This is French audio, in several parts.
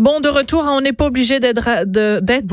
Bon, de retour, on n'est pas obligé d'être d'être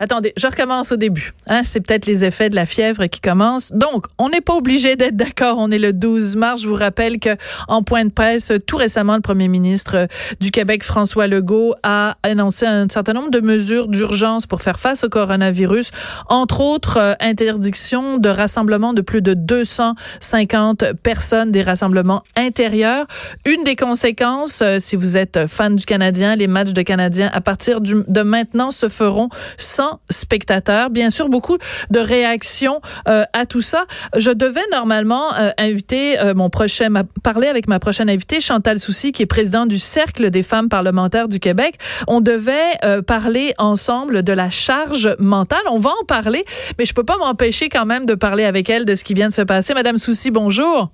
Attendez, je recommence au début. Hein, c'est peut-être les effets de la fièvre qui commencent. Donc, on n'est pas obligé d'être d'accord. On est le 12 mars. Je vous rappelle que en point de presse, tout récemment, le premier ministre du Québec, François Legault, a annoncé un certain nombre de mesures d'urgence pour faire face au coronavirus, entre autres euh, interdiction de rassemblement de plus de 250 personnes, des rassemblements intérieurs. Une des conséquences, euh, si vous êtes fan du Canadien, les matchs de Canadiens à partir de maintenant se feront sans spectateurs. Bien sûr, beaucoup de réactions euh, à tout ça. Je devais normalement euh, inviter euh, mon prochain, parler avec ma prochaine invitée, Chantal Soucy, qui est présidente du Cercle des femmes parlementaires du Québec. On devait parler ensemble de la charge mentale. On va en parler, mais je peux pas m'empêcher quand même de parler avec elle de ce qui vient de se passer. Madame Soucy, bonjour.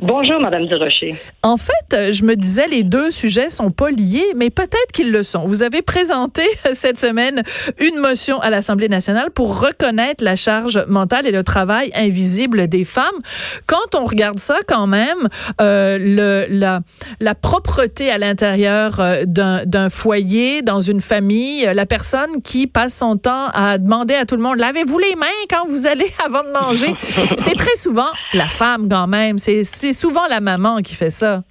Bonjour, Madame Durocher. En fait, euh, je me disais, les deux sujets sont pas liés, mais peut-être qu'ils le sont. Vous avez présenté cette semaine une motion à l'Assemblée nationale pour reconnaître la charge mentale et le travail invisible des femmes. Quand on regarde ça, quand même, euh, la, propreté à l'intérieur euh, d'un foyer, dans une famille, la personne qui passe son temps à demander à tout le monde, lavez-vous les mains quand vous allez avant de manger, c'est très souvent la femme quand même. C'est souvent la maman qui fait ça.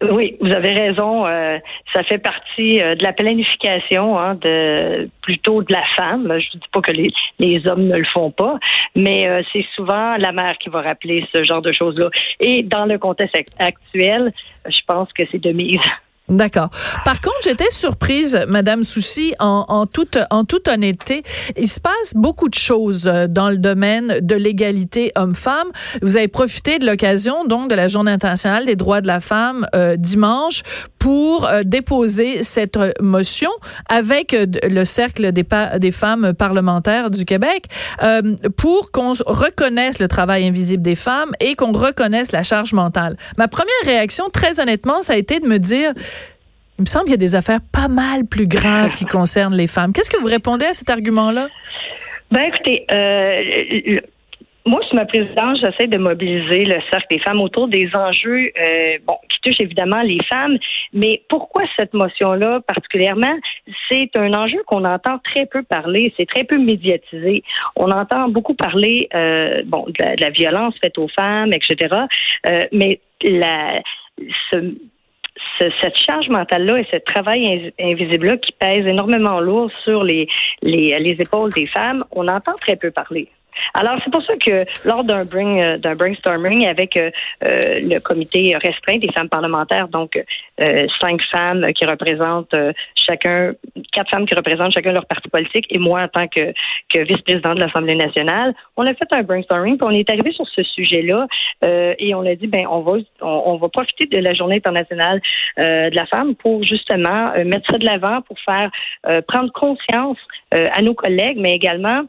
Oui, vous avez raison. Euh, ça fait partie euh, de la planification hein, de plutôt de la femme. Je ne dis pas que les, hommes ne le font pas, mais euh, c'est souvent la mère qui va rappeler ce genre de choses-là. Et dans le contexte actuel, je pense que c'est de mise. D'accord. Par contre, j'étais surprise, Madame Soucy, en, en, toute en toute honnêteté, il se passe beaucoup de choses euh, dans le domaine de l'égalité homme-femme. Vous avez profité de l'occasion donc de la Journée internationale des droits de la femme euh, dimanche pour euh, déposer cette motion avec le cercle des, des femmes parlementaires du Québec pour qu'on reconnaisse le travail invisible des femmes et qu'on reconnaisse la charge mentale. Ma première réaction, très honnêtement, ça a été de me dire il me semble qu'il y a des affaires pas mal plus graves qui concernent les femmes. Qu'est-ce que vous répondez à cet argument-là? Ben écoutez, euh, moi, sur ma présidence, j'essaie de mobiliser le cercle des femmes autour des enjeux euh, bon, qui touchent évidemment les femmes. Mais pourquoi cette motion-là particulièrement? C'est un enjeu qu'on entend très peu parler, c'est très peu médiatisé. On entend beaucoup parler euh, bon, de la, violence faite aux femmes, etc. Euh, mais la, ce, cette charge mentale-là et ce travail invisible-là qui pèse énormément lourd sur les, les, les épaules des femmes, on entend très peu parler. Alors, c'est pour ça que lors d'un bring, euh, d'un brainstorming avec euh, euh, le comité restreint des femmes parlementaires, donc cinq femmes qui représentent chacun, quatre femmes qui représentent chacun leur parti politique, et moi en tant que, que vice-présidente de l'Assemblée nationale, on a fait un brainstorming, puis on est arrivé sur ce sujet-là, et on a dit, ben, on va, on, va profiter de la Journée internationale de la femme pour justement mettre ça de l'avant, pour faire prendre conscience à nos collègues, mais également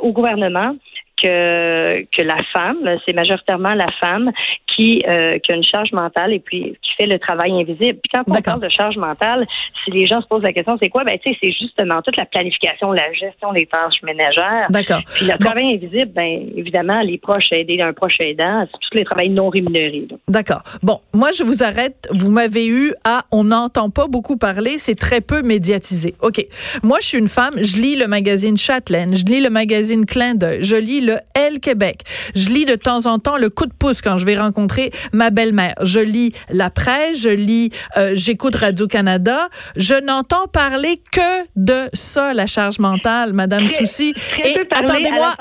au gouvernement que, que la femme, c'est majoritairement la femme qui, euh, qui a une charge mentale et puis qui fait le travail invisible. Puis quand on parle de charge mentale, si les gens se posent la question, c'est quoi? Ben, tu sais, c'est justement toute la planification, la gestion des tâches ménagères. D'accord. Puis le travail invisible, ben, évidemment, les proches aidés d'un proche aidant, c'est tous les travails non rémunérés. D'accord. Bon, moi, je vous arrête. Vous m'avez eu à on n'entend pas beaucoup parler, c'est très peu médiatisé. OK. Moi, je suis une femme, je lis le magazine Châtelaine, je lis le magazine Clin d'œil, je lis le Elle Québec. Je lis de temps en temps le coup de pouce quand je vais rencontrer ma belle-mère. Je lis la presse, je lis, euh, j'écoute Radio-Canada. Je n'entends parler que de ça, la charge mentale, Madame Soucy. Et attendez-moi,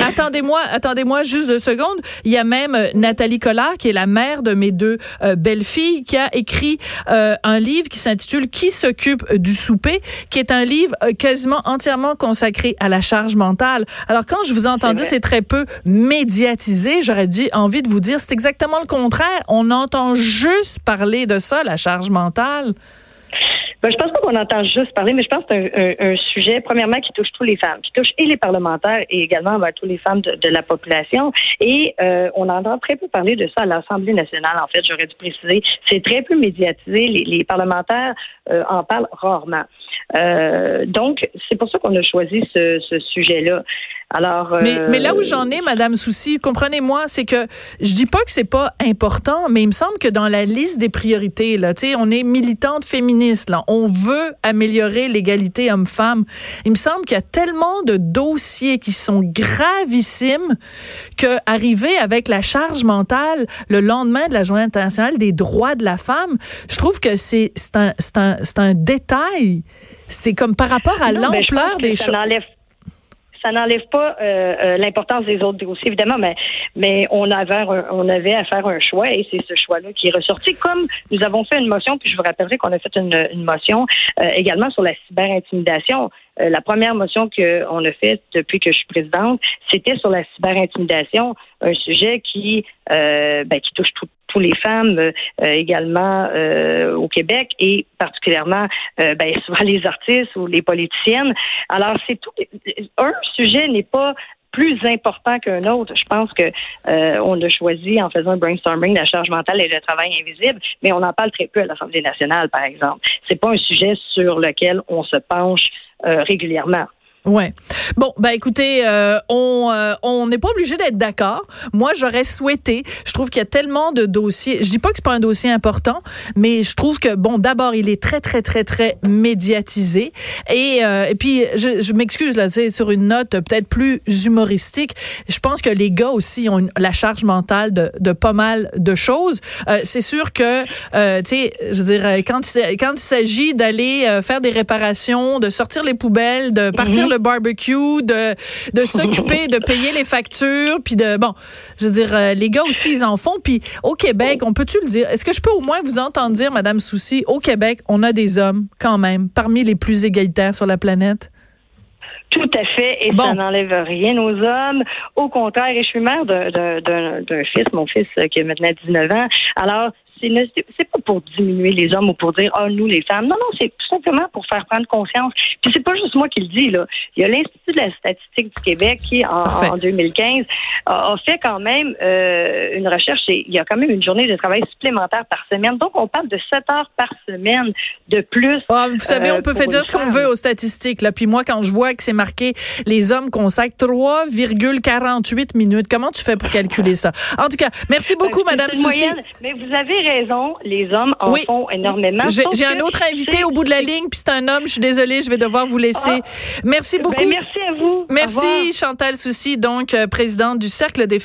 attendez-moi, attendez-moi juste deux secondes. Il y a même euh, Nathalie Collard, qui est la mère de mes deux euh, belles-filles, qui a écrit un livre qui s'intitule Qui s'occupe du souper, qui est un livre quasiment entièrement consacré à la charge mentale. Alors quand je vous entends dire c'est très peu médiatisé, j'aurais dit envie de vous dire c'est exactement le contraire. On entend juste parler de ça, la charge mentale. Ben, je pense pas qu'on entend juste parler, mais je pense que c'est un, sujet, premièrement, qui touche tous les femmes, qui touche et les parlementaires et également ben, tous les femmes de, la population. Et euh, on entend très peu parler de ça à l'Assemblée nationale, en fait, j'aurais dû préciser. C'est très peu médiatisé. Les, parlementaires euh, en parlent rarement. Euh, donc, c'est pour ça qu'on a choisi ce sujet-là. Alors, euh, mais, mais, là où j'en ai, Madame Souci, comprenez-moi, c'est que je dis pas que c'est pas important, mais il me semble que dans la liste des priorités, là, tu sais, on est militante féministe, là, on veut améliorer l'égalité homme-femme. Il me semble qu'il y a tellement de dossiers qui sont gravissimes que arriver avec la charge mentale le lendemain de la Journée internationale des droits de la femme, je trouve que c'est un, un, un détail. C'est comme par rapport à l'ampleur des choses ça n'enlève pas euh, euh, l'importance des autres dossiers, évidemment, mais, mais on, avait on avait à faire un choix et c'est ce choix-là qui est ressorti. Comme nous avons fait une motion, puis je vous rappellerai qu'on a fait une, motion euh, également sur la cyberintimidation. la première motion qu'on a faite depuis que je suis présidente, c'était sur la cyberintimidation, un sujet qui, ben, qui touche tout, tous les femmes euh, également euh, au Québec et particulièrement euh, ben, souvent les artistes ou les politiciennes. Alors c'est tout un sujet n'est pas plus important qu'un autre. Je pense que on a choisi en faisant un brainstorming la charge mentale et le travail invisible, mais on en parle très peu à l'Assemblée nationale, par exemple. C'est pas un sujet sur lequel on se penche régulièrement. Ouais. Bon, bah écoutez, euh, on euh, on n'est pas obligé d'être d'accord. Moi, j'aurais souhaité. Je trouve qu'il y a tellement de dossiers. Je dis pas que c'est pas un dossier important, mais je trouve que bon, d'abord, il est très très très très médiatisé. Et euh, et puis, je, je m'excuse là, c'est sur une note peut-être plus humoristique. Je pense que les gars aussi ont la charge mentale de, de pas mal de choses. c'est sûr que tu sais, je veux dire, quand quand il s'agit d'aller faire des réparations, de sortir les poubelles, de partir le mhm barbecue, de, de s'occuper, de payer les factures, puis de bon, je veux dire, euh, les gars aussi ils en font. Puis au Québec, on peut-tu le dire? Est-ce que je peux au moins vous entendre dire, Madame Soucy, au Québec, on a des hommes quand même parmi les plus égalitaires sur la planète? Tout à fait, et ça n'enlève rien aux hommes. Au contraire, et je suis mère d'un fils, mon fils euh, qui a maintenant 19 ans. Alors, c'est pas pour diminuer les hommes ou pour dire ah nous les femmes. Non non, c'est tout simplement pour faire prendre conscience. Puis c'est pas juste moi qui le dis là. Il y a l'Institut de la statistique du Québec qui en, 2015 a, fait quand même euh, une recherche. Et il y a quand même une journée de travail supplémentaire par semaine. Donc on parle de 7 heures par semaine de plus. Ah, vous savez, on euh, peut faire dire ce qu'on veut aux statistiques là. Puis moi quand je vois que c'est marqué les hommes consacrent 3,48 minutes, comment tu fais pour calculer ça? En tout cas, merci beaucoup, Madame Soucy. Mais vous avez raison, les hommes en font énormément. J'ai un autre invité au bout de la ligne, puis c'est un homme. Je suis désolée, je vais devoir vous laisser. Ah. merci ben, beaucoup. merci à vous. Merci, Chantal Soucy, donc euh, présidente du Cercle des femmes.